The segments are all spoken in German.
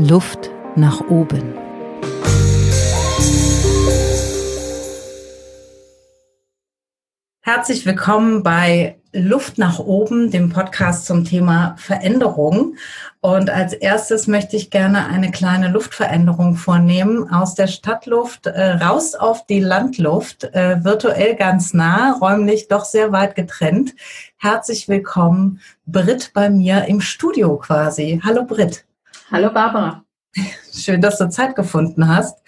Luft nach oben. Herzlich willkommen bei Luft nach oben, dem Podcast zum Thema Veränderung. Und als erstes möchte ich gerne eine kleine Luftveränderung vornehmen. Aus der Stadtluft äh, raus auf die Landluft, äh, virtuell ganz nah, räumlich doch sehr weit getrennt. Herzlich willkommen, Brit, bei mir im Studio quasi. Hallo Brit. Hallo Barbara. Schön, dass du Zeit gefunden hast.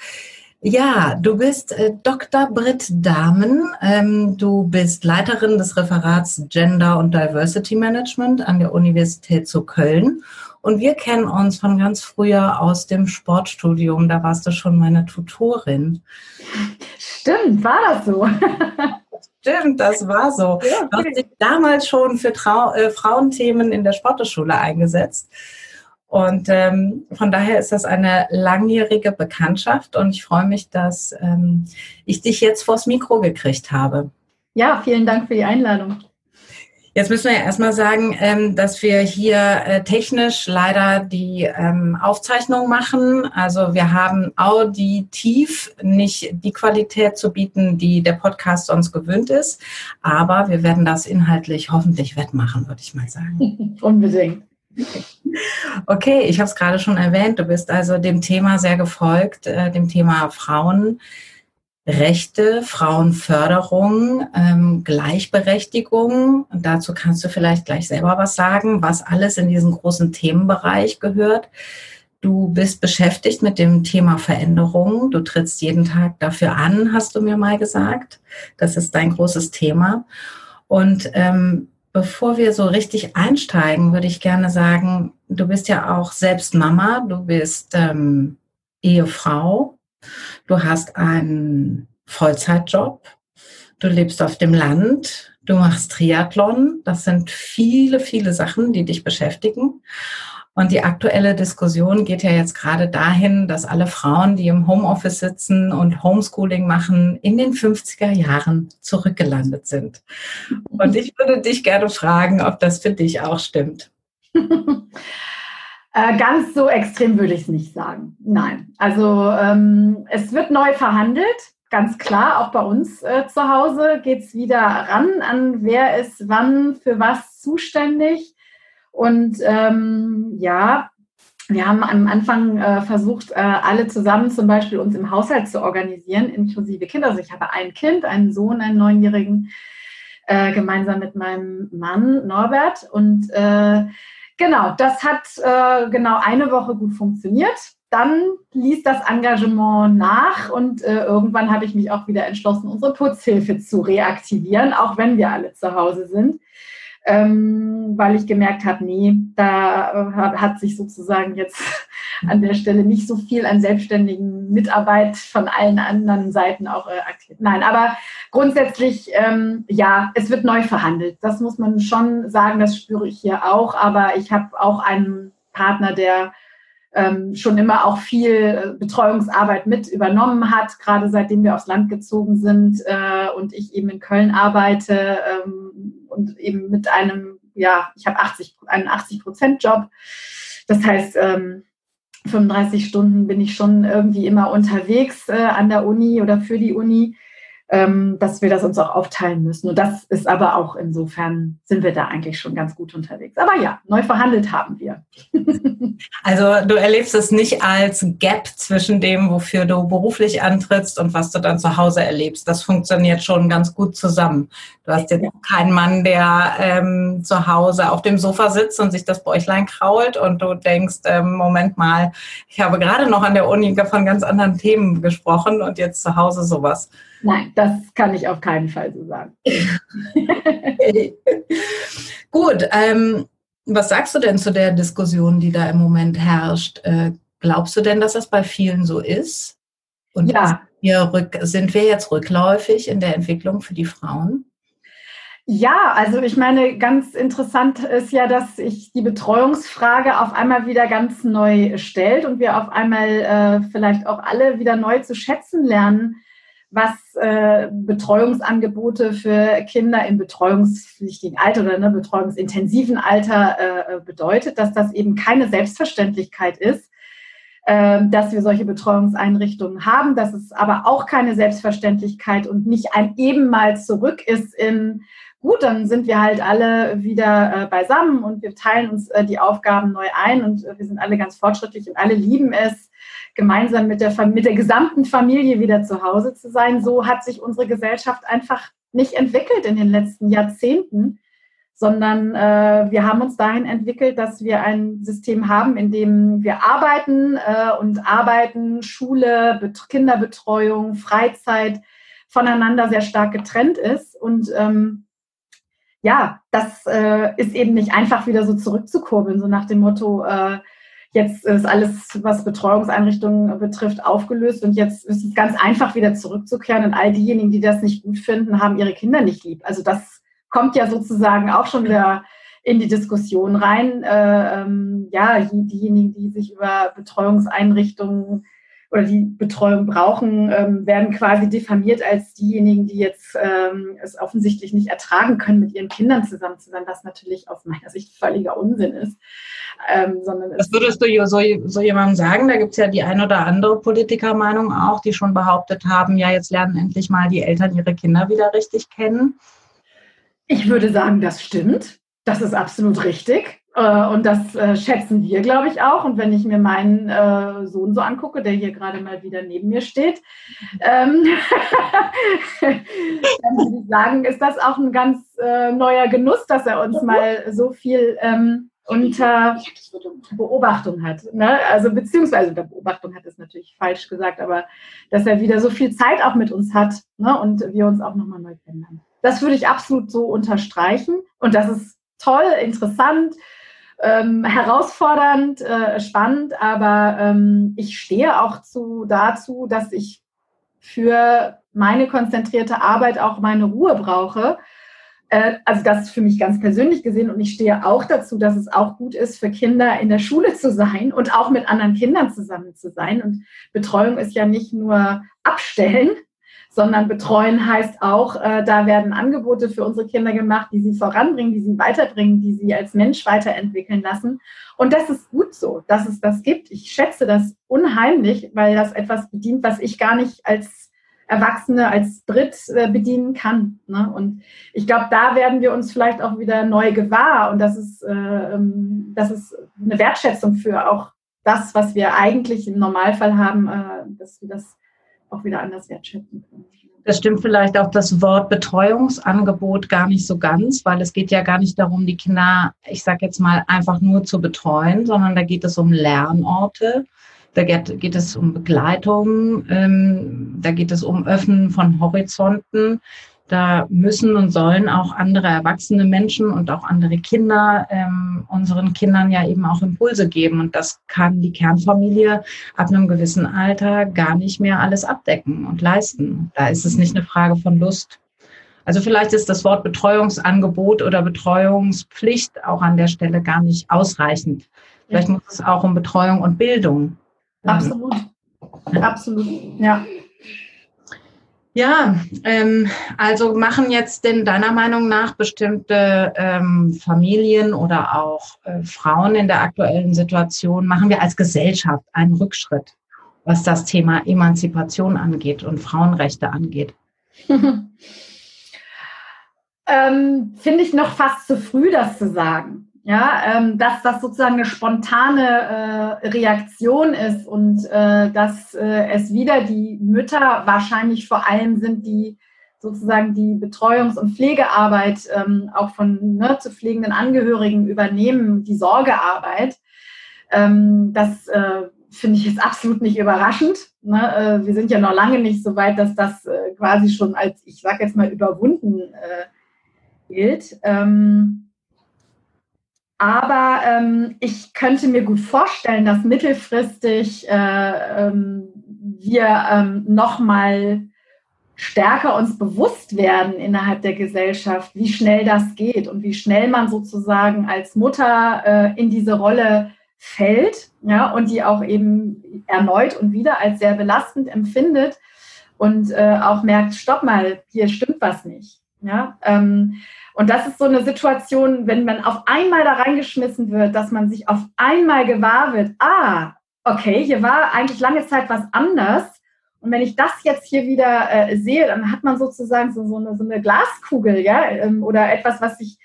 Ja, du bist äh, Dr. Britt Dahmen. Ähm, du bist Leiterin des Referats Gender und Diversity Management an der Universität zu Köln. Und wir kennen uns von ganz früher aus dem Sportstudium. Da warst du schon meine Tutorin. Stimmt, war das so? Stimmt, das war so. Ja, okay. Du hast dich damals schon für Trau äh, Frauenthemen in der Sporteschule eingesetzt. Und ähm, von daher ist das eine langjährige Bekanntschaft und ich freue mich, dass ähm, ich dich jetzt vors Mikro gekriegt habe. Ja, vielen Dank für die Einladung. Jetzt müssen wir ja erstmal sagen, ähm, dass wir hier äh, technisch leider die ähm, Aufzeichnung machen. Also wir haben auditiv nicht die Qualität zu bieten, die der Podcast sonst gewöhnt ist. Aber wir werden das inhaltlich hoffentlich wettmachen, würde ich mal sagen. Unbedingt. Okay, ich habe es gerade schon erwähnt, du bist also dem Thema sehr gefolgt, äh, dem Thema Frauenrechte, Frauenförderung, ähm, Gleichberechtigung. Und dazu kannst du vielleicht gleich selber was sagen, was alles in diesen großen Themenbereich gehört. Du bist beschäftigt mit dem Thema Veränderung. Du trittst jeden Tag dafür an, hast du mir mal gesagt. Das ist dein großes Thema. Und ähm, Bevor wir so richtig einsteigen, würde ich gerne sagen, du bist ja auch selbst Mama, du bist ähm, Ehefrau, du hast einen Vollzeitjob, du lebst auf dem Land, du machst Triathlon. Das sind viele, viele Sachen, die dich beschäftigen. Und die aktuelle Diskussion geht ja jetzt gerade dahin, dass alle Frauen, die im Homeoffice sitzen und Homeschooling machen, in den 50er Jahren zurückgelandet sind. Und ich würde dich gerne fragen, ob das für dich auch stimmt. Äh, ganz so extrem würde ich es nicht sagen. Nein. Also ähm, es wird neu verhandelt. Ganz klar, auch bei uns äh, zu Hause geht es wieder ran an, wer ist wann für was zuständig. Und ähm, ja, wir haben am Anfang äh, versucht, äh, alle zusammen zum Beispiel uns im Haushalt zu organisieren, inklusive Kinder. Also ich habe ein Kind, einen Sohn, einen Neunjährigen, äh, gemeinsam mit meinem Mann Norbert. Und äh, genau, das hat äh, genau eine Woche gut funktioniert. Dann ließ das Engagement nach und äh, irgendwann habe ich mich auch wieder entschlossen, unsere Putzhilfe zu reaktivieren, auch wenn wir alle zu Hause sind ähm, weil ich gemerkt habe, nee, da äh, hat sich sozusagen jetzt an der Stelle nicht so viel an selbstständigen Mitarbeit von allen anderen Seiten auch äh, aktiv. Nein, aber grundsätzlich, ähm, ja, es wird neu verhandelt. Das muss man schon sagen, das spüre ich hier auch. Aber ich habe auch einen Partner, der ähm, schon immer auch viel äh, Betreuungsarbeit mit übernommen hat, gerade seitdem wir aufs Land gezogen sind äh, und ich eben in Köln arbeite ähm, und eben mit einem, ja, ich habe 80, einen 80 Prozent Job. Das heißt, ähm, 35 Stunden bin ich schon irgendwie immer unterwegs äh, an der Uni oder für die Uni dass wir das uns auch aufteilen müssen. Und das ist aber auch insofern, sind wir da eigentlich schon ganz gut unterwegs. Aber ja, neu verhandelt haben wir. Also du erlebst es nicht als Gap zwischen dem, wofür du beruflich antrittst und was du dann zu Hause erlebst. Das funktioniert schon ganz gut zusammen. Du hast jetzt keinen Mann, der ähm, zu Hause auf dem Sofa sitzt und sich das Bäuchlein krault und du denkst, ähm, Moment mal, ich habe gerade noch an der Uni von ganz anderen Themen gesprochen und jetzt zu Hause sowas. Nein, das kann ich auf keinen Fall so sagen. Gut, ähm, was sagst du denn zu der Diskussion, die da im Moment herrscht? Äh, glaubst du denn, dass das bei vielen so ist? Und ja. Rück, sind wir jetzt rückläufig in der Entwicklung für die Frauen? Ja, also ich meine, ganz interessant ist ja, dass sich die Betreuungsfrage auf einmal wieder ganz neu stellt und wir auf einmal äh, vielleicht auch alle wieder neu zu schätzen lernen, was äh, Betreuungsangebote für Kinder im betreuungspflichtigen Alter oder ne, betreuungsintensiven Alter äh, bedeutet, dass das eben keine Selbstverständlichkeit ist, ähm, dass wir solche Betreuungseinrichtungen haben, dass es aber auch keine Selbstverständlichkeit und nicht ein eben mal zurück ist in gut, dann sind wir halt alle wieder äh, beisammen und wir teilen uns äh, die Aufgaben neu ein und äh, wir sind alle ganz fortschrittlich und alle lieben es, gemeinsam mit der, mit der gesamten Familie wieder zu Hause zu sein. So hat sich unsere Gesellschaft einfach nicht entwickelt in den letzten Jahrzehnten, sondern äh, wir haben uns dahin entwickelt, dass wir ein System haben, in dem wir arbeiten äh, und arbeiten, Schule, Bet Kinderbetreuung, Freizeit voneinander sehr stark getrennt ist und ähm, ja, das äh, ist eben nicht einfach wieder so zurückzukurbeln, so nach dem Motto, äh, jetzt ist alles, was Betreuungseinrichtungen betrifft, aufgelöst und jetzt ist es ganz einfach wieder zurückzukehren und all diejenigen, die das nicht gut finden, haben ihre Kinder nicht lieb. Also das kommt ja sozusagen auch schon wieder in die Diskussion rein. Äh, ähm, ja, diejenigen, die sich über Betreuungseinrichtungen oder die Betreuung brauchen, ähm, werden quasi diffamiert als diejenigen, die jetzt ähm, es offensichtlich nicht ertragen können, mit ihren Kindern zusammen zu sein, was natürlich aus meiner Sicht völliger Unsinn ist. Ähm, sondern Was würdest du so, so jemandem sagen? Da gibt es ja die ein oder andere Politikermeinung auch, die schon behauptet haben, ja, jetzt lernen endlich mal die Eltern ihre Kinder wieder richtig kennen. Ich würde sagen, das stimmt. Das ist absolut richtig. Äh, und das äh, schätzen wir, glaube ich, auch. Und wenn ich mir meinen äh, Sohn so angucke, der hier gerade mal wieder neben mir steht, ähm, dann würde ich sagen, ist das auch ein ganz neuer Genuss, dass er uns mal so viel ähm, unter Beobachtung hat. Ne? Also beziehungsweise unter Beobachtung hat es natürlich falsch gesagt, aber dass er wieder so viel Zeit auch mit uns hat ne? und wir uns auch nochmal neu kennenlernen. Das würde ich absolut so unterstreichen. Und das ist toll, interessant ähm, herausfordernd, äh, spannend, aber ähm, ich stehe auch zu, dazu, dass ich für meine konzentrierte Arbeit auch meine Ruhe brauche. Äh, also das für mich ganz persönlich gesehen und ich stehe auch dazu, dass es auch gut ist, für Kinder in der Schule zu sein und auch mit anderen Kindern zusammen zu sein. Und Betreuung ist ja nicht nur abstellen, sondern betreuen heißt auch, äh, da werden Angebote für unsere Kinder gemacht, die sie voranbringen, die sie weiterbringen, die sie als Mensch weiterentwickeln lassen. Und das ist gut so, dass es das gibt. Ich schätze das unheimlich, weil das etwas bedient, was ich gar nicht als Erwachsene, als Dritt äh, bedienen kann. Ne? Und ich glaube, da werden wir uns vielleicht auch wieder neu gewahr. Und das ist, äh, ähm, das ist eine Wertschätzung für auch das, was wir eigentlich im Normalfall haben, äh, dass wir das auch wieder anders wertschätzen können. Das stimmt vielleicht auch das Wort Betreuungsangebot gar nicht so ganz, weil es geht ja gar nicht darum, die Kinder, ich sage jetzt mal, einfach nur zu betreuen, sondern da geht es um Lernorte, da geht, geht es um Begleitung, ähm, da geht es um Öffnen von Horizonten, da müssen und sollen auch andere erwachsene Menschen und auch andere Kinder ähm, unseren Kindern ja eben auch Impulse geben. Und das kann die Kernfamilie ab einem gewissen Alter gar nicht mehr alles abdecken und leisten. Da ist es nicht eine Frage von Lust. Also vielleicht ist das Wort Betreuungsangebot oder Betreuungspflicht auch an der Stelle gar nicht ausreichend. Vielleicht muss es auch um Betreuung und Bildung. Absolut. Absolut. Ja. Ja, ähm, also machen jetzt denn deiner Meinung nach bestimmte ähm, Familien oder auch äh, Frauen in der aktuellen Situation, machen wir als Gesellschaft einen Rückschritt, was das Thema Emanzipation angeht und Frauenrechte angeht? ähm, Finde ich noch fast zu früh, das zu sagen ja, ähm, dass das sozusagen eine spontane äh, Reaktion ist und äh, dass äh, es wieder die Mütter wahrscheinlich vor allem sind, die sozusagen die Betreuungs- und Pflegearbeit ähm, auch von ne, zu pflegenden Angehörigen übernehmen, die Sorgearbeit. Ähm, das äh, finde ich jetzt absolut nicht überraschend. Ne? Äh, wir sind ja noch lange nicht so weit, dass das äh, quasi schon als, ich sage jetzt mal, überwunden gilt. Ähm, aber ähm, ich könnte mir gut vorstellen, dass mittelfristig äh, ähm, wir ähm, nochmal stärker uns bewusst werden innerhalb der Gesellschaft, wie schnell das geht und wie schnell man sozusagen als Mutter äh, in diese Rolle fällt ja, und die auch eben erneut und wieder als sehr belastend empfindet und äh, auch merkt, stopp mal, hier stimmt was nicht. Ja, ähm, und das ist so eine Situation, wenn man auf einmal da reingeschmissen wird, dass man sich auf einmal gewahr wird, ah, okay, hier war eigentlich lange Zeit was anders. Und wenn ich das jetzt hier wieder äh, sehe, dann hat man sozusagen so, so, eine, so eine Glaskugel, ja, ähm, oder etwas, was sich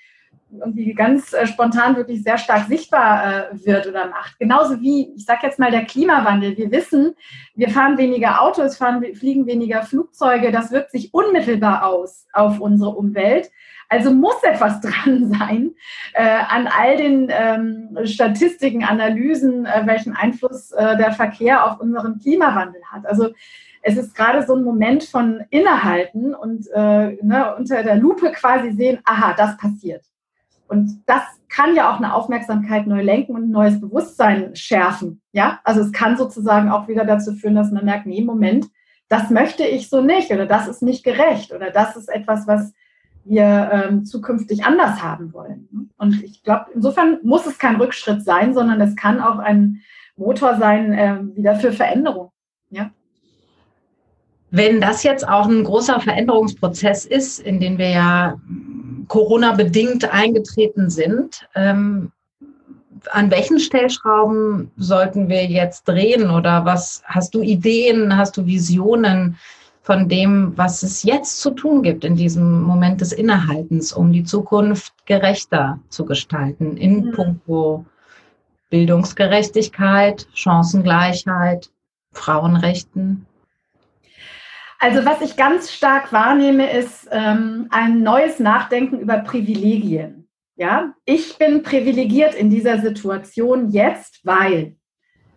irgendwie ganz äh, spontan wirklich sehr stark sichtbar äh, wird oder macht. Genauso wie, ich sage jetzt mal, der Klimawandel. Wir wissen, wir fahren weniger Autos, fahren, fliegen weniger Flugzeuge. Das wirkt sich unmittelbar aus auf unsere Umwelt. Also muss etwas dran sein äh, an all den ähm, Statistiken, Analysen, äh, welchen Einfluss äh, der Verkehr auf unseren Klimawandel hat. Also es ist gerade so ein Moment von Innehalten und äh, ne, unter der Lupe quasi sehen, aha, das passiert. Und das kann ja auch eine Aufmerksamkeit neu lenken und ein neues Bewusstsein schärfen. Ja, also es kann sozusagen auch wieder dazu führen, dass man merkt, nee, Moment, das möchte ich so nicht oder das ist nicht gerecht oder das ist etwas, was wir ähm, zukünftig anders haben wollen. Und ich glaube, insofern muss es kein Rückschritt sein, sondern es kann auch ein Motor sein, äh, wieder für Veränderung. Ja. Wenn das jetzt auch ein großer Veränderungsprozess ist, in den wir ja Corona-bedingt eingetreten sind. Ähm, an welchen Stellschrauben sollten wir jetzt drehen oder was hast du Ideen, hast du Visionen von dem, was es jetzt zu tun gibt in diesem Moment des Innehaltens, um die Zukunft gerechter zu gestalten in mhm. puncto Bildungsgerechtigkeit, Chancengleichheit, Frauenrechten? Also was ich ganz stark wahrnehme, ist ähm, ein neues Nachdenken über Privilegien. Ja, ich bin privilegiert in dieser Situation jetzt, weil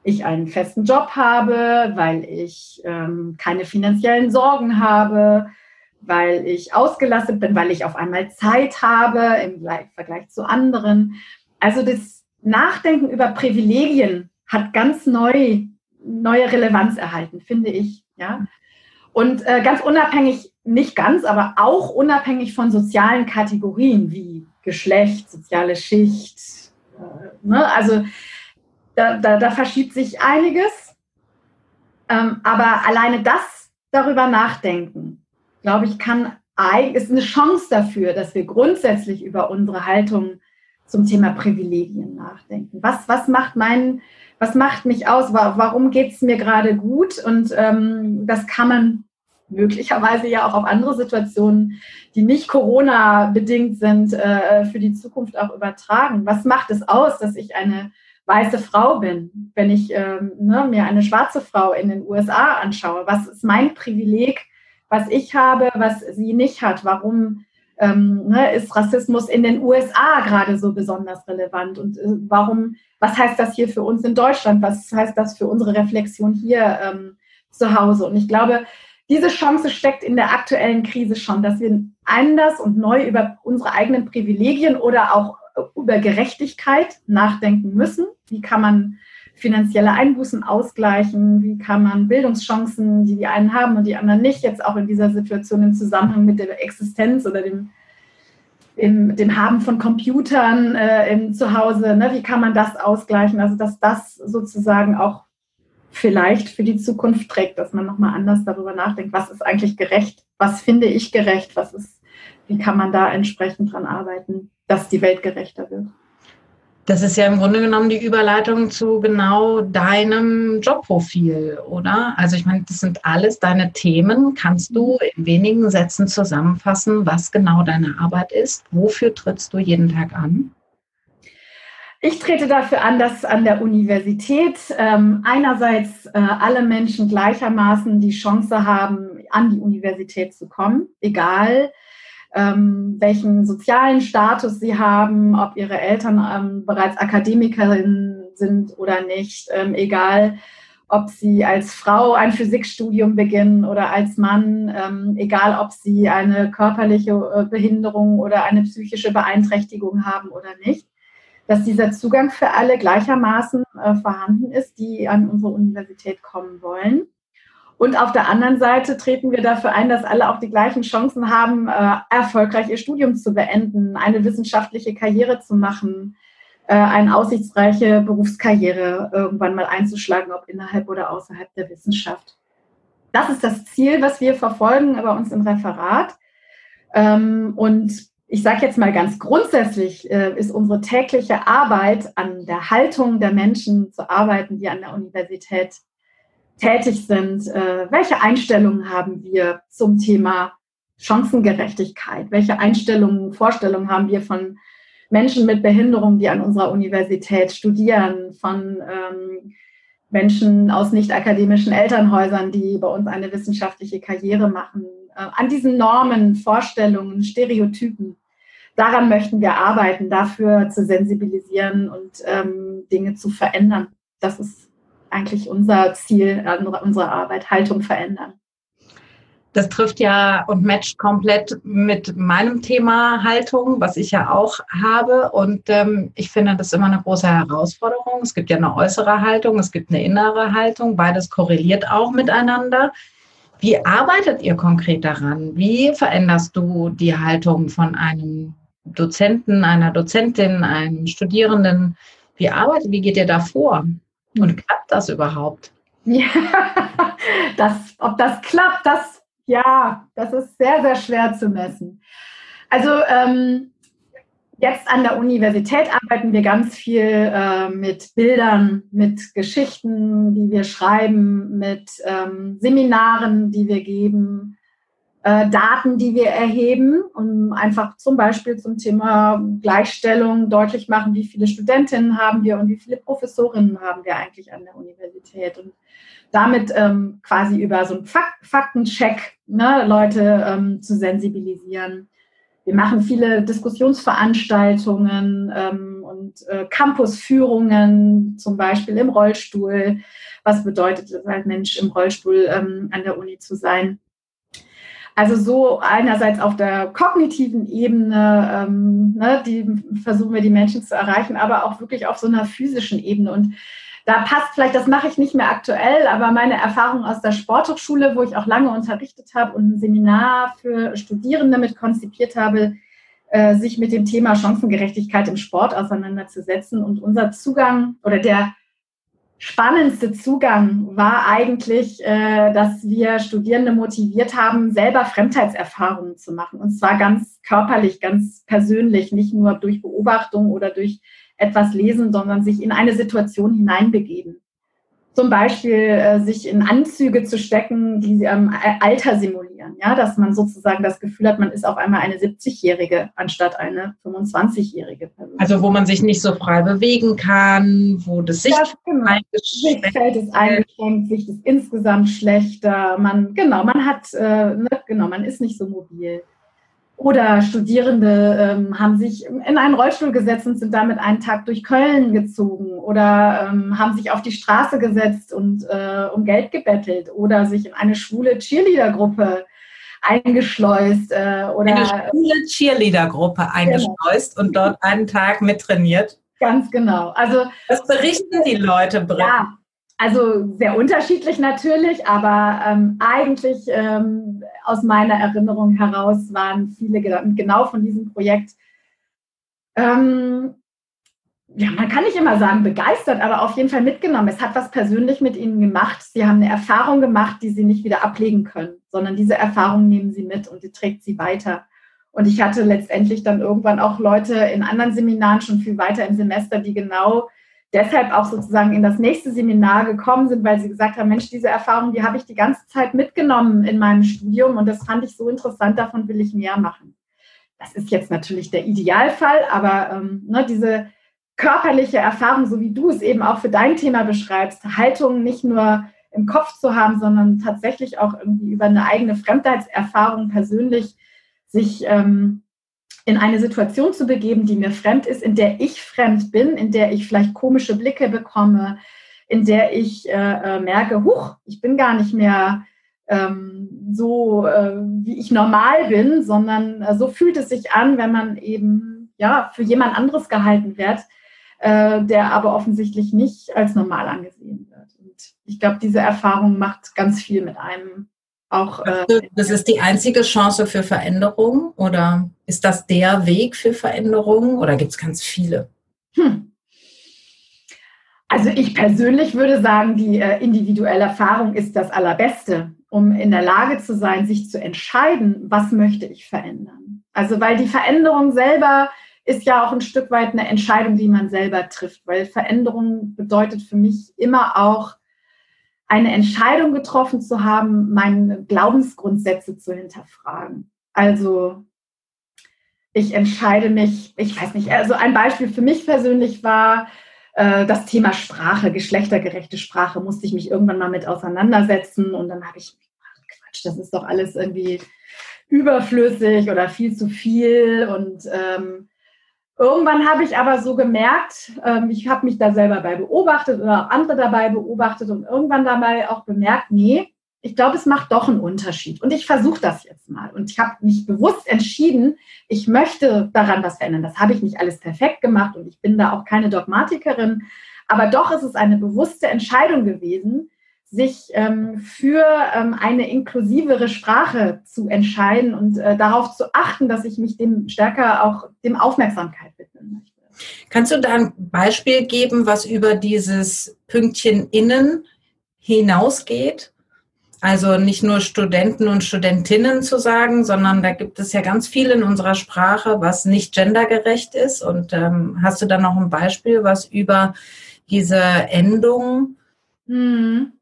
ich einen festen Job habe, weil ich ähm, keine finanziellen Sorgen habe, weil ich ausgelastet bin, weil ich auf einmal Zeit habe im Vergleich zu anderen. Also das Nachdenken über Privilegien hat ganz neu, neue Relevanz erhalten, finde ich. Ja? Und äh, ganz unabhängig, nicht ganz, aber auch unabhängig von sozialen Kategorien wie Geschlecht, soziale Schicht. Äh, ne? Also da, da, da, verschiebt sich einiges. Ähm, aber alleine das darüber nachdenken, glaube ich, kann ist eine Chance dafür, dass wir grundsätzlich über unsere Haltung zum Thema Privilegien nachdenken. Was, was macht mein, was macht mich aus? Warum geht es mir gerade gut? Und ähm, das kann man möglicherweise ja auch auf andere Situationen, die nicht Corona-bedingt sind, äh, für die Zukunft auch übertragen. Was macht es aus, dass ich eine weiße Frau bin, wenn ich ähm, ne, mir eine schwarze Frau in den USA anschaue? Was ist mein Privileg, was ich habe, was sie nicht hat? Warum ähm, ne, ist Rassismus in den USA gerade so besonders relevant? Und äh, warum, was heißt das hier für uns in Deutschland? Was heißt das für unsere Reflexion hier ähm, zu Hause? Und ich glaube, diese Chance steckt in der aktuellen Krise schon, dass wir anders und neu über unsere eigenen Privilegien oder auch über Gerechtigkeit nachdenken müssen. Wie kann man finanzielle Einbußen ausgleichen? Wie kann man Bildungschancen, die die einen haben und die anderen nicht, jetzt auch in dieser Situation im Zusammenhang mit der Existenz oder dem, im, dem Haben von Computern äh, im Zuhause, ne? wie kann man das ausgleichen? Also dass das sozusagen auch vielleicht für die Zukunft trägt, dass man nochmal anders darüber nachdenkt, was ist eigentlich gerecht, was finde ich gerecht, was ist, wie kann man da entsprechend dran arbeiten, dass die Welt gerechter wird. Das ist ja im Grunde genommen die Überleitung zu genau deinem Jobprofil, oder? Also ich meine, das sind alles deine Themen. Kannst du in wenigen Sätzen zusammenfassen, was genau deine Arbeit ist? Wofür trittst du jeden Tag an? Ich trete dafür an, dass an der Universität ähm, einerseits äh, alle Menschen gleichermaßen die Chance haben, an die Universität zu kommen, egal ähm, welchen sozialen Status sie haben, ob ihre Eltern ähm, bereits Akademikerinnen sind oder nicht, ähm, egal ob sie als Frau ein Physikstudium beginnen oder als Mann, ähm, egal ob sie eine körperliche äh, Behinderung oder eine psychische Beeinträchtigung haben oder nicht dass dieser Zugang für alle gleichermaßen äh, vorhanden ist, die an unsere Universität kommen wollen. Und auf der anderen Seite treten wir dafür ein, dass alle auch die gleichen Chancen haben, äh, erfolgreich ihr Studium zu beenden, eine wissenschaftliche Karriere zu machen, äh, eine aussichtsreiche Berufskarriere irgendwann mal einzuschlagen, ob innerhalb oder außerhalb der Wissenschaft. Das ist das Ziel, was wir verfolgen bei uns im Referat. Ähm, und ich sage jetzt mal ganz grundsätzlich, äh, ist unsere tägliche Arbeit an der Haltung der Menschen zu arbeiten, die an der Universität tätig sind. Äh, welche Einstellungen haben wir zum Thema Chancengerechtigkeit? Welche Einstellungen, Vorstellungen haben wir von Menschen mit Behinderung, die an unserer Universität studieren, von ähm, Menschen aus nicht akademischen Elternhäusern, die bei uns eine wissenschaftliche Karriere machen, äh, an diesen Normen, Vorstellungen, Stereotypen. Daran möchten wir arbeiten, dafür zu sensibilisieren und ähm, Dinge zu verändern. Das ist eigentlich unser Ziel, unsere Arbeit, Haltung verändern. Das trifft ja und matcht komplett mit meinem Thema Haltung, was ich ja auch habe. Und ähm, ich finde das immer eine große Herausforderung. Es gibt ja eine äußere Haltung, es gibt eine innere Haltung. Beides korreliert auch miteinander. Wie arbeitet ihr konkret daran? Wie veränderst du die Haltung von einem Dozenten, einer Dozentin, einem Studierenden? Wie arbeitet, wie geht ihr da vor? Und klappt das überhaupt? Ja, das, ob das klappt, das, ja, das ist sehr, sehr schwer zu messen. Also ähm, Jetzt an der Universität arbeiten wir ganz viel äh, mit Bildern, mit Geschichten, die wir schreiben, mit ähm, Seminaren, die wir geben, äh, Daten, die wir erheben, um einfach zum Beispiel zum Thema Gleichstellung deutlich machen, wie viele Studentinnen haben wir und wie viele Professorinnen haben wir eigentlich an der Universität. Und damit ähm, quasi über so einen Fak Faktencheck ne, Leute ähm, zu sensibilisieren wir machen viele Diskussionsveranstaltungen ähm, und äh, Campusführungen, zum Beispiel im Rollstuhl. Was bedeutet es als Mensch im Rollstuhl ähm, an der Uni zu sein? Also so einerseits auf der kognitiven Ebene, ähm, ne, die versuchen wir die Menschen zu erreichen, aber auch wirklich auf so einer physischen Ebene. Und da passt vielleicht, das mache ich nicht mehr aktuell, aber meine Erfahrung aus der Sporthochschule, wo ich auch lange unterrichtet habe und ein Seminar für Studierende mit konzipiert habe, äh, sich mit dem Thema Chancengerechtigkeit im Sport auseinanderzusetzen. Und unser Zugang oder der spannendste Zugang war eigentlich, äh, dass wir Studierende motiviert haben, selber Fremdheitserfahrungen zu machen. Und zwar ganz körperlich, ganz persönlich, nicht nur durch Beobachtung oder durch etwas lesen, sondern sich in eine Situation hineinbegeben. Zum Beispiel äh, sich in Anzüge zu stecken, die ähm, Alter simulieren. Ja, dass man sozusagen das Gefühl hat, man ist auf einmal eine 70-Jährige anstatt eine 25-Jährige Person. Also wo man sich nicht so frei bewegen kann, wo das Sicht ja, genau. Sichtfeld ist eingeschränkt, Sicht ist insgesamt schlechter. Man genau, man hat äh, ne, genau, man ist nicht so mobil. Oder Studierende ähm, haben sich in einen Rollstuhl gesetzt und sind damit einen Tag durch Köln gezogen oder ähm, haben sich auf die Straße gesetzt und äh, um Geld gebettelt oder sich in eine schwule Cheerleader-Gruppe eingeschleust. Äh, oder eine schwule Cheerleader-Gruppe genau. eingeschleust genau. und dort einen Tag mittrainiert. Ganz genau. Also, Was berichten die Leute, Britt? Ja, also sehr unterschiedlich natürlich, aber ähm, eigentlich ähm, aus meiner Erinnerung heraus waren viele genau von diesem Projekt, ähm, ja, man kann nicht immer sagen begeistert, aber auf jeden Fall mitgenommen. Es hat was persönlich mit ihnen gemacht. Sie haben eine Erfahrung gemacht, die sie nicht wieder ablegen können, sondern diese Erfahrung nehmen sie mit und die trägt sie weiter. Und ich hatte letztendlich dann irgendwann auch Leute in anderen Seminaren schon viel weiter im Semester, die genau deshalb auch sozusagen in das nächste Seminar gekommen sind, weil sie gesagt haben, Mensch, diese Erfahrung, die habe ich die ganze Zeit mitgenommen in meinem Studium und das fand ich so interessant, davon will ich mehr machen. Das ist jetzt natürlich der Idealfall, aber ähm, ne, diese körperliche Erfahrung, so wie du es eben auch für dein Thema beschreibst, Haltung nicht nur im Kopf zu haben, sondern tatsächlich auch irgendwie über eine eigene Fremdheitserfahrung persönlich sich ähm, in eine Situation zu begeben, die mir fremd ist, in der ich fremd bin, in der ich vielleicht komische Blicke bekomme, in der ich äh, äh, merke, huch, ich bin gar nicht mehr ähm, so, äh, wie ich normal bin, sondern äh, so fühlt es sich an, wenn man eben ja für jemand anderes gehalten wird, äh, der aber offensichtlich nicht als normal angesehen wird. Und ich glaube, diese Erfahrung macht ganz viel mit einem auch, äh, das ist die einzige Chance für Veränderung oder ist das der Weg für Veränderung oder gibt es ganz viele? Hm. Also ich persönlich würde sagen, die äh, individuelle Erfahrung ist das Allerbeste, um in der Lage zu sein, sich zu entscheiden, was möchte ich verändern. Also weil die Veränderung selber ist ja auch ein Stück weit eine Entscheidung, die man selber trifft, weil Veränderung bedeutet für mich immer auch eine Entscheidung getroffen zu haben, meine Glaubensgrundsätze zu hinterfragen. Also ich entscheide mich, ich weiß nicht, also ein Beispiel für mich persönlich war äh, das Thema Sprache, geschlechtergerechte Sprache, musste ich mich irgendwann mal mit auseinandersetzen und dann habe ich, ach Quatsch, das ist doch alles irgendwie überflüssig oder viel zu viel und ähm, Irgendwann habe ich aber so gemerkt, ähm, ich habe mich da selber bei beobachtet oder andere dabei beobachtet und irgendwann dabei auch bemerkt, nee, ich glaube, es macht doch einen Unterschied. Und ich versuche das jetzt mal. Und ich habe mich bewusst entschieden, ich möchte daran was verändern. Das habe ich nicht alles perfekt gemacht und ich bin da auch keine Dogmatikerin. Aber doch ist es eine bewusste Entscheidung gewesen, sich ähm, für ähm, eine inklusivere Sprache zu entscheiden und äh, darauf zu achten, dass ich mich dem stärker auch dem Aufmerksamkeit widmen möchte. Kannst du da ein Beispiel geben, was über dieses Pünktchen innen hinausgeht? Also nicht nur Studenten und Studentinnen zu sagen, sondern da gibt es ja ganz viel in unserer Sprache, was nicht gendergerecht ist. Und ähm, hast du da noch ein Beispiel, was über diese Endung hm.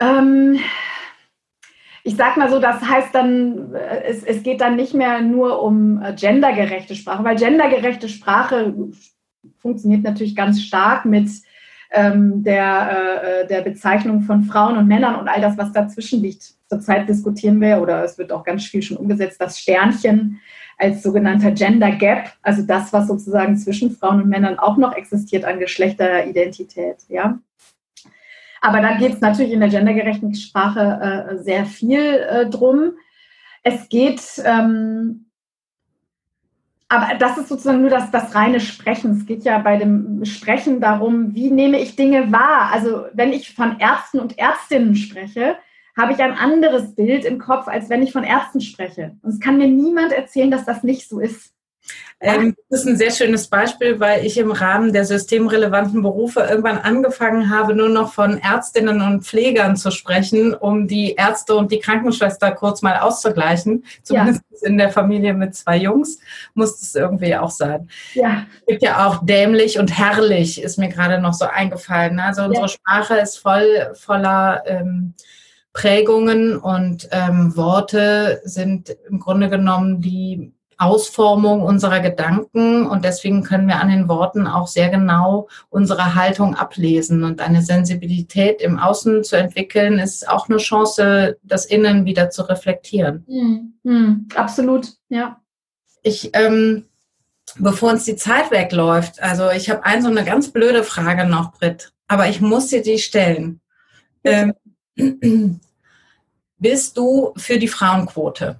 Ähm, ich sag mal so, das heißt dann, äh, es, es geht dann nicht mehr nur um äh, gendergerechte Sprache, weil gendergerechte Sprache funktioniert natürlich ganz stark mit ähm, der, äh, der Bezeichnung von Frauen und Männern und all das, was dazwischen liegt. Zurzeit diskutieren wir, oder es wird auch ganz viel schon umgesetzt, das Sternchen als sogenannter Gender Gap, also das, was sozusagen zwischen Frauen und Männern auch noch existiert an Geschlechteridentität. Ja? Aber da geht es natürlich in der gendergerechten Sprache äh, sehr viel äh, drum. Es geht, ähm, aber das ist sozusagen nur das, das reine Sprechen. Es geht ja bei dem Sprechen darum, wie nehme ich Dinge wahr. Also wenn ich von Ärzten und Ärztinnen spreche, habe ich ein anderes Bild im Kopf, als wenn ich von Ärzten spreche. Und es kann mir niemand erzählen, dass das nicht so ist. Ähm, das ist ein sehr schönes Beispiel, weil ich im Rahmen der systemrelevanten Berufe irgendwann angefangen habe, nur noch von Ärztinnen und Pflegern zu sprechen, um die Ärzte und die Krankenschwester kurz mal auszugleichen. Zumindest ja. in der Familie mit zwei Jungs muss es irgendwie auch sein. Ja. Es gibt ja auch dämlich und herrlich, ist mir gerade noch so eingefallen. Also unsere ja. Sprache ist voll voller ähm, Prägungen und ähm, Worte sind im Grunde genommen die Ausformung unserer Gedanken und deswegen können wir an den Worten auch sehr genau unsere Haltung ablesen und eine Sensibilität im Außen zu entwickeln, ist auch eine Chance, das Innen wieder zu reflektieren. Mhm. Mhm. Absolut, ja. Ich, ähm, bevor uns die Zeit wegläuft, also ich habe ein so eine ganz blöde Frage noch, Britt, aber ich muss dir die stellen. Ähm, bist du für die Frauenquote?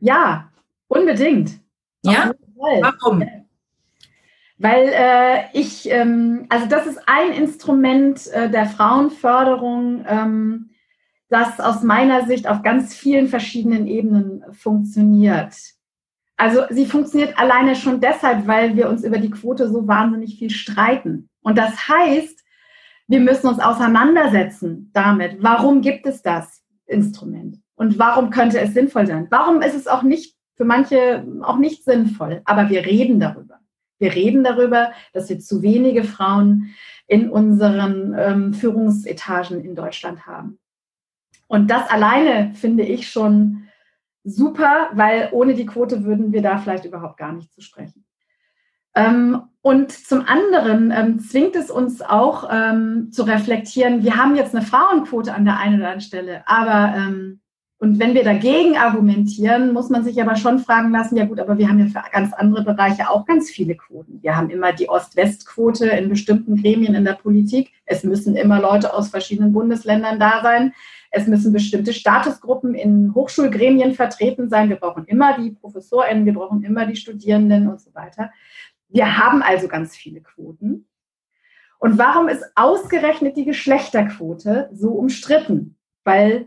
Ja, Unbedingt. Ja? Warum? Weil äh, ich, ähm, also das ist ein Instrument äh, der Frauenförderung, ähm, das aus meiner Sicht auf ganz vielen verschiedenen Ebenen funktioniert. Also sie funktioniert alleine schon deshalb, weil wir uns über die Quote so wahnsinnig viel streiten. Und das heißt, wir müssen uns auseinandersetzen damit, warum gibt es das Instrument und warum könnte es sinnvoll sein? Warum ist es auch nicht für manche auch nicht sinnvoll. Aber wir reden darüber. Wir reden darüber, dass wir zu wenige Frauen in unseren ähm, Führungsetagen in Deutschland haben. Und das alleine finde ich schon super, weil ohne die Quote würden wir da vielleicht überhaupt gar nicht zu sprechen. Ähm, und zum anderen ähm, zwingt es uns auch ähm, zu reflektieren, wir haben jetzt eine Frauenquote an der einen oder anderen Stelle, aber ähm, und wenn wir dagegen argumentieren, muss man sich aber schon fragen lassen, ja gut, aber wir haben ja für ganz andere Bereiche auch ganz viele Quoten. Wir haben immer die Ost-West-Quote in bestimmten Gremien in der Politik. Es müssen immer Leute aus verschiedenen Bundesländern da sein. Es müssen bestimmte Statusgruppen in Hochschulgremien vertreten sein. Wir brauchen immer die ProfessorInnen, wir brauchen immer die Studierenden und so weiter. Wir haben also ganz viele Quoten. Und warum ist ausgerechnet die Geschlechterquote so umstritten? Weil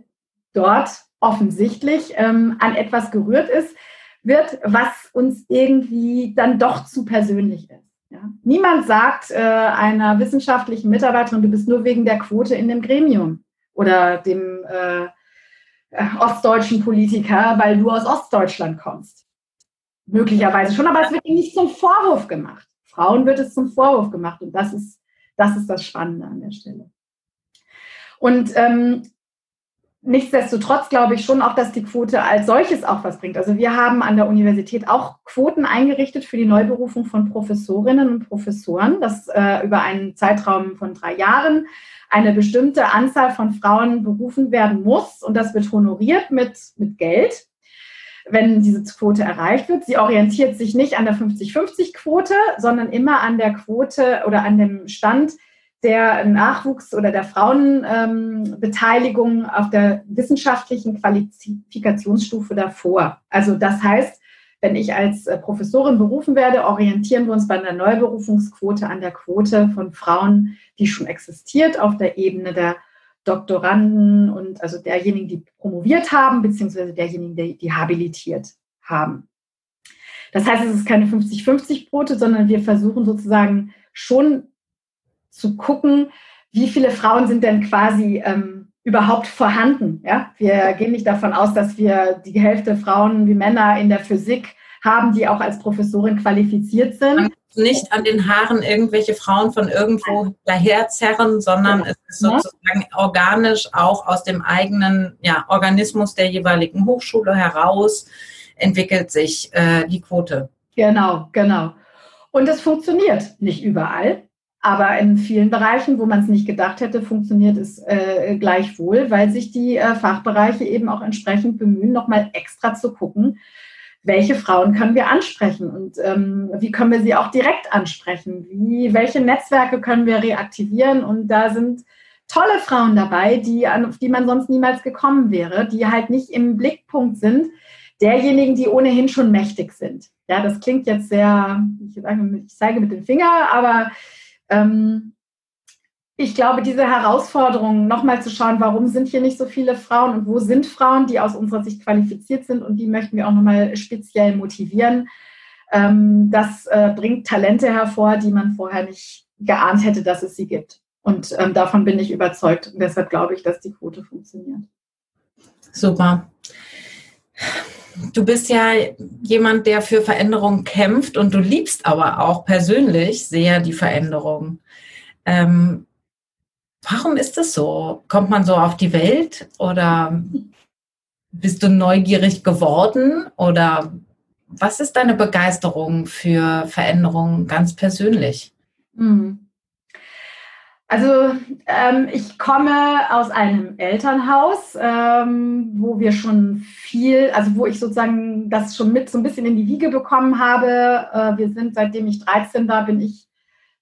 dort offensichtlich ähm, an etwas gerührt ist, wird, was uns irgendwie dann doch zu persönlich ist. Ja? Niemand sagt äh, einer wissenschaftlichen Mitarbeiterin, du bist nur wegen der Quote in dem Gremium oder dem, äh, äh, ostdeutschen Politiker, weil du aus Ostdeutschland kommst. Möglicherweise schon, aber es wird ihnen nicht zum Vorwurf gemacht. Frauen wird es zum Vorwurf gemacht und das ist das, ist das Spannende an der Stelle. Und ähm, nichtsdestotrotz glaube ich schon auch, dass die Quote als solches auch was bringt. Also wir haben an der Universität auch Quoten eingerichtet für die Neuberufung von Professorinnen und Professoren, das äh, über einen Zeitraum von drei Jahren eine bestimmte Anzahl von Frauen berufen werden muss und das wird honoriert mit, mit Geld, wenn diese Quote erreicht wird. Sie orientiert sich nicht an der 50-50-Quote, sondern immer an der Quote oder an dem Stand der Nachwuchs oder der Frauenbeteiligung ähm, auf der wissenschaftlichen Qualifikationsstufe davor. Also das heißt, wenn ich als äh, Professorin berufen werde, orientieren wir uns bei einer Neuberufungsquote an der Quote von Frauen, die schon existiert auf der Ebene der Doktoranden und also derjenigen, die promoviert haben, beziehungsweise derjenigen, die, die habilitiert haben. Das heißt, es ist keine 50-50-Quote, sondern wir versuchen sozusagen schon zu gucken, wie viele Frauen sind denn quasi ähm, überhaupt vorhanden. Ja? Wir gehen nicht davon aus, dass wir die Hälfte Frauen wie Männer in der Physik haben, die auch als Professorin qualifiziert sind. Nicht an den Haaren irgendwelche Frauen von irgendwo daherzerren, sondern ja. es ist sozusagen organisch auch aus dem eigenen ja, Organismus der jeweiligen Hochschule heraus entwickelt sich äh, die Quote. Genau, genau. Und es funktioniert nicht überall. Aber in vielen Bereichen, wo man es nicht gedacht hätte, funktioniert es äh, gleichwohl, weil sich die äh, Fachbereiche eben auch entsprechend bemühen, nochmal extra zu gucken, welche Frauen können wir ansprechen und ähm, wie können wir sie auch direkt ansprechen, wie, welche Netzwerke können wir reaktivieren. Und da sind tolle Frauen dabei, die, auf die man sonst niemals gekommen wäre, die halt nicht im Blickpunkt sind derjenigen, die ohnehin schon mächtig sind. Ja, das klingt jetzt sehr, ich, sage, ich zeige mit dem Finger, aber ähm, ich glaube, diese Herausforderung, nochmal zu schauen, warum sind hier nicht so viele Frauen und wo sind Frauen, die aus unserer Sicht qualifiziert sind und die möchten wir auch nochmal speziell motivieren. Ähm, das äh, bringt Talente hervor, die man vorher nicht geahnt hätte, dass es sie gibt. Und ähm, davon bin ich überzeugt. Und deshalb glaube ich, dass die Quote funktioniert. Super. Du bist ja jemand, der für Veränderung kämpft und du liebst aber auch persönlich sehr die Veränderung. Ähm, warum ist das so? Kommt man so auf die Welt oder bist du neugierig geworden oder was ist deine Begeisterung für Veränderung ganz persönlich? Mhm. Also ähm, ich komme aus einem Elternhaus, ähm, wo wir schon viel, also wo ich sozusagen das schon mit so ein bisschen in die Wiege bekommen habe. Äh, wir sind, seitdem ich 13 war, bin ich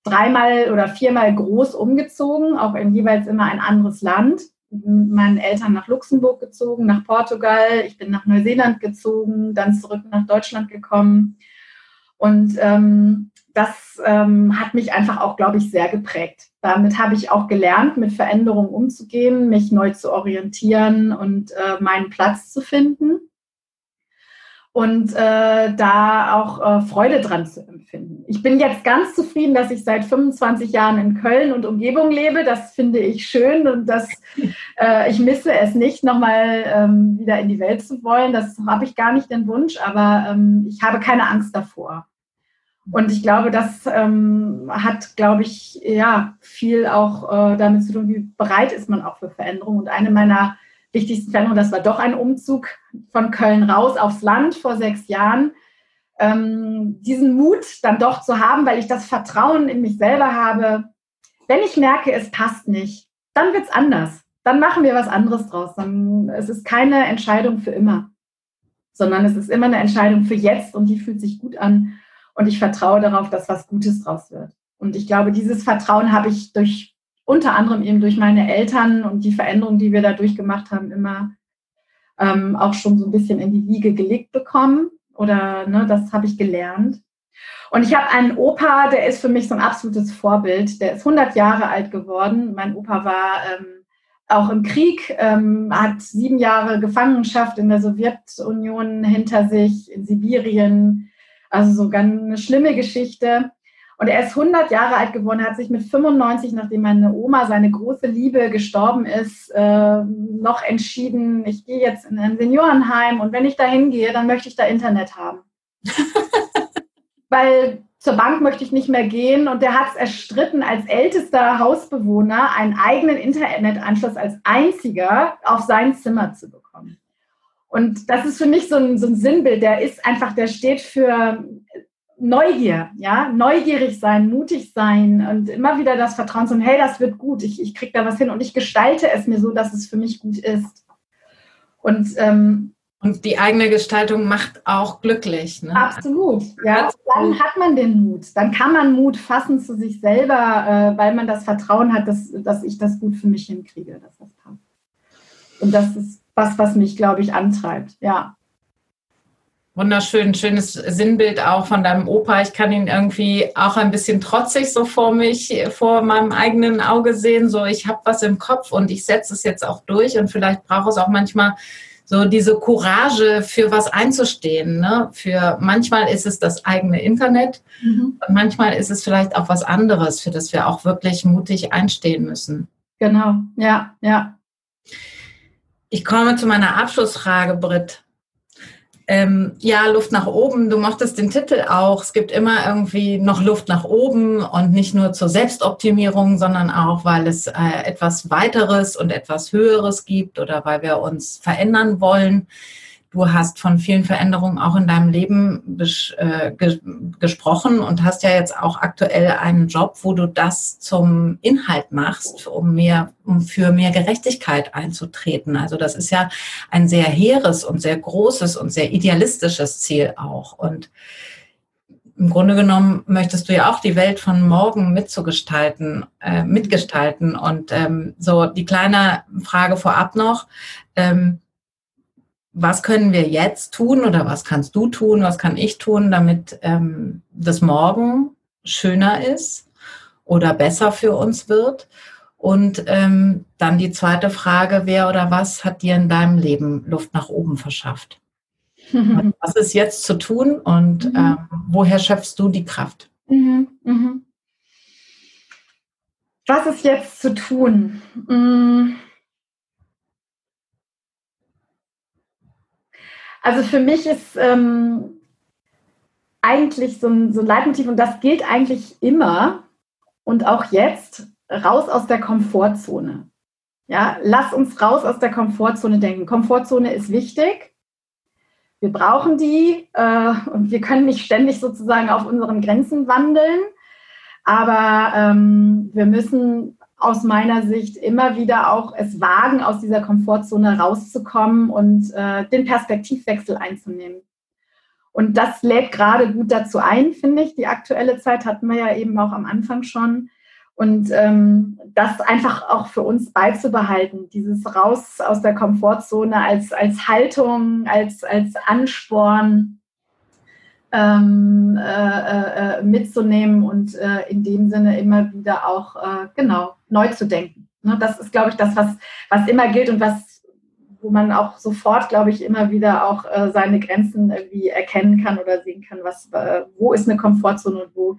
dreimal oder viermal groß umgezogen, auch in jeweils immer ein anderes Land. Mit meinen Eltern nach Luxemburg gezogen, nach Portugal, ich bin nach Neuseeland gezogen, dann zurück nach Deutschland gekommen. Und ähm, das ähm, hat mich einfach auch, glaube ich, sehr geprägt. Damit habe ich auch gelernt, mit Veränderungen umzugehen, mich neu zu orientieren und äh, meinen Platz zu finden. Und äh, da auch äh, Freude dran zu empfinden. Ich bin jetzt ganz zufrieden, dass ich seit 25 Jahren in Köln und Umgebung lebe. Das finde ich schön und das, äh, ich misse es nicht, nochmal ähm, wieder in die Welt zu wollen. Das habe ich gar nicht den Wunsch, aber ähm, ich habe keine Angst davor. Und ich glaube, das ähm, hat, glaube ich, ja, viel auch äh, damit zu tun, wie bereit ist man auch für Veränderungen. Und eine meiner wichtigsten Veränderungen, das war doch ein Umzug von Köln raus aufs Land vor sechs Jahren. Ähm, diesen Mut dann doch zu haben, weil ich das Vertrauen in mich selber habe. Wenn ich merke, es passt nicht, dann wird es anders. Dann machen wir was anderes draus. Dann, es ist keine Entscheidung für immer, sondern es ist immer eine Entscheidung für jetzt und die fühlt sich gut an. Und ich vertraue darauf, dass was Gutes draus wird. Und ich glaube, dieses Vertrauen habe ich durch unter anderem eben durch meine Eltern und die Veränderungen, die wir da durchgemacht haben, immer ähm, auch schon so ein bisschen in die Wiege gelegt bekommen. Oder ne, das habe ich gelernt. Und ich habe einen Opa, der ist für mich so ein absolutes Vorbild. Der ist 100 Jahre alt geworden. Mein Opa war ähm, auch im Krieg, ähm, hat sieben Jahre Gefangenschaft in der Sowjetunion hinter sich, in Sibirien, also so ganz eine schlimme Geschichte. Und er ist 100 Jahre alt geworden, hat sich mit 95, nachdem meine Oma, seine große Liebe, gestorben ist, äh, noch entschieden, ich gehe jetzt in ein Seniorenheim und wenn ich da hingehe, dann möchte ich da Internet haben. Weil zur Bank möchte ich nicht mehr gehen und der hat es erstritten, als ältester Hausbewohner einen eigenen Internetanschluss als einziger auf sein Zimmer zu bekommen. Und das ist für mich so ein, so ein Sinnbild, der ist einfach, der steht für Neugier, ja, neugierig sein, mutig sein und immer wieder das Vertrauen zu, hey, das wird gut, ich, ich kriege da was hin und ich gestalte es mir so, dass es für mich gut ist. Und, ähm, und die eigene Gestaltung macht auch glücklich. Ne? Absolut, ja. Dann hat man den Mut. Dann kann man Mut fassen zu sich selber, äh, weil man das Vertrauen hat, dass, dass ich das gut für mich hinkriege, dass das passt. Und das ist was, was mich, glaube ich, antreibt, ja. Wunderschön, schönes Sinnbild auch von deinem Opa. Ich kann ihn irgendwie auch ein bisschen trotzig so vor mich, vor meinem eigenen Auge sehen. So, ich habe was im Kopf und ich setze es jetzt auch durch. Und vielleicht braucht es auch manchmal so diese Courage, für was einzustehen. Ne? Für manchmal ist es das eigene Internet mhm. und manchmal ist es vielleicht auch was anderes, für das wir auch wirklich mutig einstehen müssen. Genau, ja, ja. Ich komme zu meiner Abschlussfrage, Britt ähm, ja, Luft nach oben, du mochtest den Titel auch. Es gibt immer irgendwie noch Luft nach oben und nicht nur zur Selbstoptimierung, sondern auch, weil es äh, etwas weiteres und etwas Höheres gibt oder weil wir uns verändern wollen. Du hast von vielen Veränderungen auch in deinem Leben äh, ge gesprochen und hast ja jetzt auch aktuell einen Job, wo du das zum Inhalt machst, um mehr, um für mehr Gerechtigkeit einzutreten. Also das ist ja ein sehr hehres und sehr großes und sehr idealistisches Ziel auch. Und im Grunde genommen möchtest du ja auch die Welt von morgen mitzugestalten, äh, mitgestalten. Und ähm, so die kleine Frage vorab noch. Ähm, was können wir jetzt tun oder was kannst du tun, was kann ich tun, damit ähm, das Morgen schöner ist oder besser für uns wird? Und ähm, dann die zweite Frage, wer oder was hat dir in deinem Leben Luft nach oben verschafft? was ist jetzt zu tun und mhm. ähm, woher schöpfst du die Kraft? Mhm. Mhm. Was ist jetzt zu tun? Also für mich ist ähm, eigentlich so ein, so ein Leitmotiv, und das gilt eigentlich immer und auch jetzt, raus aus der Komfortzone. Ja, lass uns raus aus der Komfortzone denken. Komfortzone ist wichtig. Wir brauchen die äh, und wir können nicht ständig sozusagen auf unseren Grenzen wandeln. Aber ähm, wir müssen aus meiner Sicht immer wieder auch es wagen, aus dieser Komfortzone rauszukommen und äh, den Perspektivwechsel einzunehmen. Und das lädt gerade gut dazu ein, finde ich. Die aktuelle Zeit hatten wir ja eben auch am Anfang schon. Und ähm, das einfach auch für uns beizubehalten, dieses Raus aus der Komfortzone als, als Haltung, als, als Ansporn, ähm, äh, äh, mitzunehmen und äh, in dem Sinne immer wieder auch äh, genau neu zu denken. Ne, das ist, glaube ich, das, was, was immer gilt und was, wo man auch sofort, glaube ich, immer wieder auch äh, seine Grenzen irgendwie erkennen kann oder sehen kann, was, äh, wo ist eine Komfortzone und wo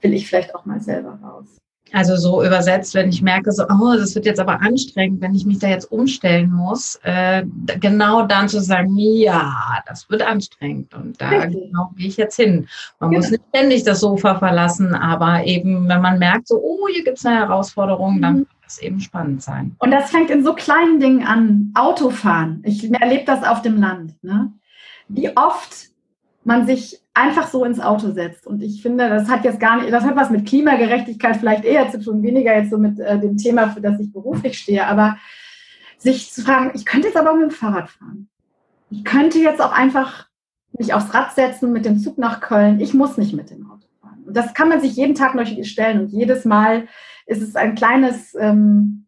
will ich vielleicht auch mal selber raus. Also so übersetzt, wenn ich merke, so, oh, das wird jetzt aber anstrengend, wenn ich mich da jetzt umstellen muss, äh, genau dann zu sagen, ja, das wird anstrengend und da Richtig. genau gehe ich jetzt hin. Man genau. muss nicht ständig das Sofa verlassen, aber eben, wenn man merkt, so, oh, hier gibt es eine Herausforderung, dann mhm. wird es eben spannend sein. Und das fängt in so kleinen Dingen an. Autofahren. Ich erlebe das auf dem Land. Ne? Wie oft man sich einfach so ins Auto setzt. Und ich finde, das hat jetzt gar nicht, das hat was mit Klimagerechtigkeit vielleicht eher zu tun, weniger jetzt so mit äh, dem Thema, für das ich beruflich stehe, aber sich zu fragen, ich könnte jetzt aber mit dem Fahrrad fahren. Ich könnte jetzt auch einfach mich aufs Rad setzen mit dem Zug nach Köln. Ich muss nicht mit dem Auto fahren. Und das kann man sich jeden Tag neu stellen. Und jedes Mal ist es ein kleines, ähm,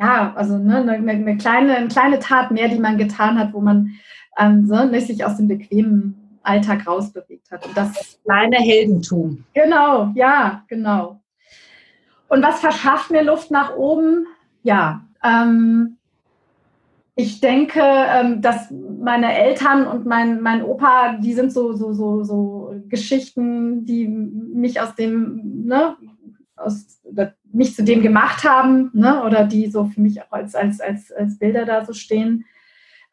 ja, also ne, eine, eine, kleine, eine kleine Tat mehr, die man getan hat, wo man ähm, so, nicht sich aus dem bequemen Alltag rausbewegt hat. Und das kleine Heldentum. Genau, ja, genau. Und was verschafft mir Luft nach oben? Ja, ähm, Ich denke, ähm, dass meine Eltern und mein, mein Opa, die sind so, so, so, so Geschichten, die mich aus dem, ne, aus, mich zu dem gemacht haben, ne, oder die so für mich auch als, als, als, als Bilder da so stehen.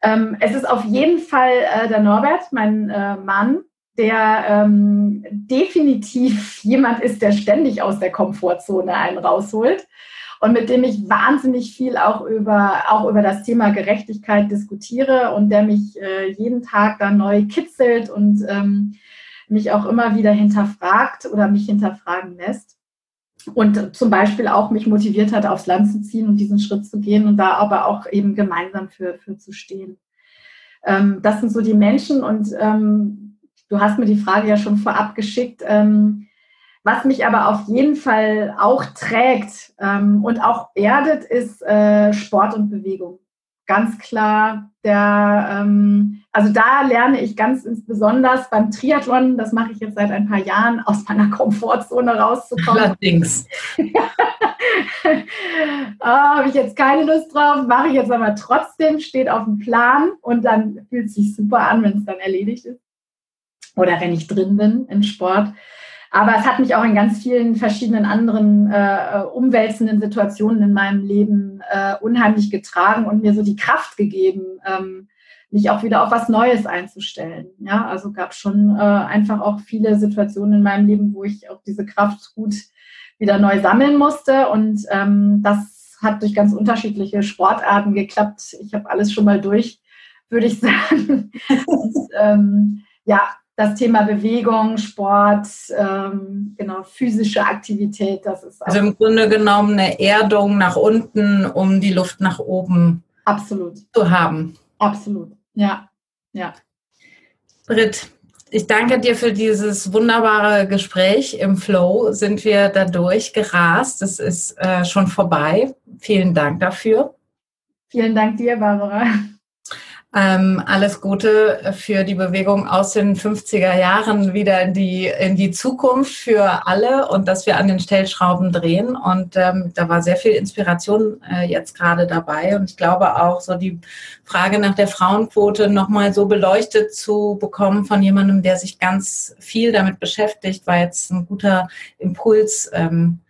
Ähm, es ist auf jeden Fall äh, der Norbert, mein äh, Mann, der ähm, definitiv jemand ist, der ständig aus der Komfortzone einen rausholt und mit dem ich wahnsinnig viel auch über, auch über das Thema Gerechtigkeit diskutiere und der mich äh, jeden Tag da neu kitzelt und ähm, mich auch immer wieder hinterfragt oder mich hinterfragen lässt. Und zum Beispiel auch mich motiviert hat, aufs Land zu ziehen und diesen Schritt zu gehen und da aber auch eben gemeinsam für, für zu stehen. Ähm, das sind so die Menschen und ähm, du hast mir die Frage ja schon vorab geschickt. Ähm, was mich aber auf jeden Fall auch trägt ähm, und auch erdet, ist äh, Sport und Bewegung. Ganz klar, der, ähm, also da lerne ich ganz insbesondere beim Triathlon, das mache ich jetzt seit ein paar Jahren, aus meiner Komfortzone rauszukommen. Allerdings. ah, Habe ich jetzt keine Lust drauf, mache ich jetzt aber trotzdem, steht auf dem Plan und dann fühlt es sich super an, wenn es dann erledigt ist. Oder wenn ich drin bin im Sport. Aber es hat mich auch in ganz vielen verschiedenen anderen äh, umwälzenden Situationen in meinem Leben äh, unheimlich getragen und mir so die Kraft gegeben, ähm, mich auch wieder auf was Neues einzustellen. Ja, also gab schon äh, einfach auch viele Situationen in meinem Leben, wo ich auch diese Kraft gut wieder neu sammeln musste. Und ähm, das hat durch ganz unterschiedliche Sportarten geklappt. Ich habe alles schon mal durch, würde ich sagen. und, ähm, ja, das Thema Bewegung, Sport, ähm, genau, physische Aktivität, das ist Also im Grunde genommen eine Erdung nach unten, um die Luft nach oben Absolut. zu haben. Absolut, ja, ja. Britt, ich danke dir für dieses wunderbare Gespräch. Im Flow sind wir dadurch gerast. Es ist äh, schon vorbei. Vielen Dank dafür. Vielen Dank dir, Barbara. Ähm, alles Gute für die Bewegung aus den 50er Jahren wieder in die, in die Zukunft für alle und dass wir an den Stellschrauben drehen. Und ähm, da war sehr viel Inspiration äh, jetzt gerade dabei. Und ich glaube auch so die Frage nach der Frauenquote nochmal so beleuchtet zu bekommen von jemandem, der sich ganz viel damit beschäftigt, war jetzt ein guter Impuls, ähm,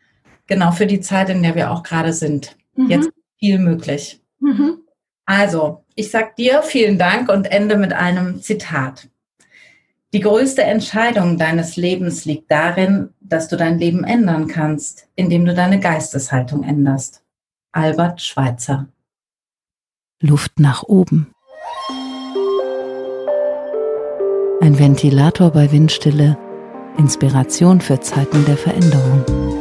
genau für die Zeit, in der wir auch gerade sind. Mhm. Jetzt viel möglich. Mhm. Also, ich sage dir vielen Dank und ende mit einem Zitat. Die größte Entscheidung deines Lebens liegt darin, dass du dein Leben ändern kannst, indem du deine Geisteshaltung änderst. Albert Schweitzer. Luft nach oben. Ein Ventilator bei Windstille. Inspiration für Zeiten der Veränderung.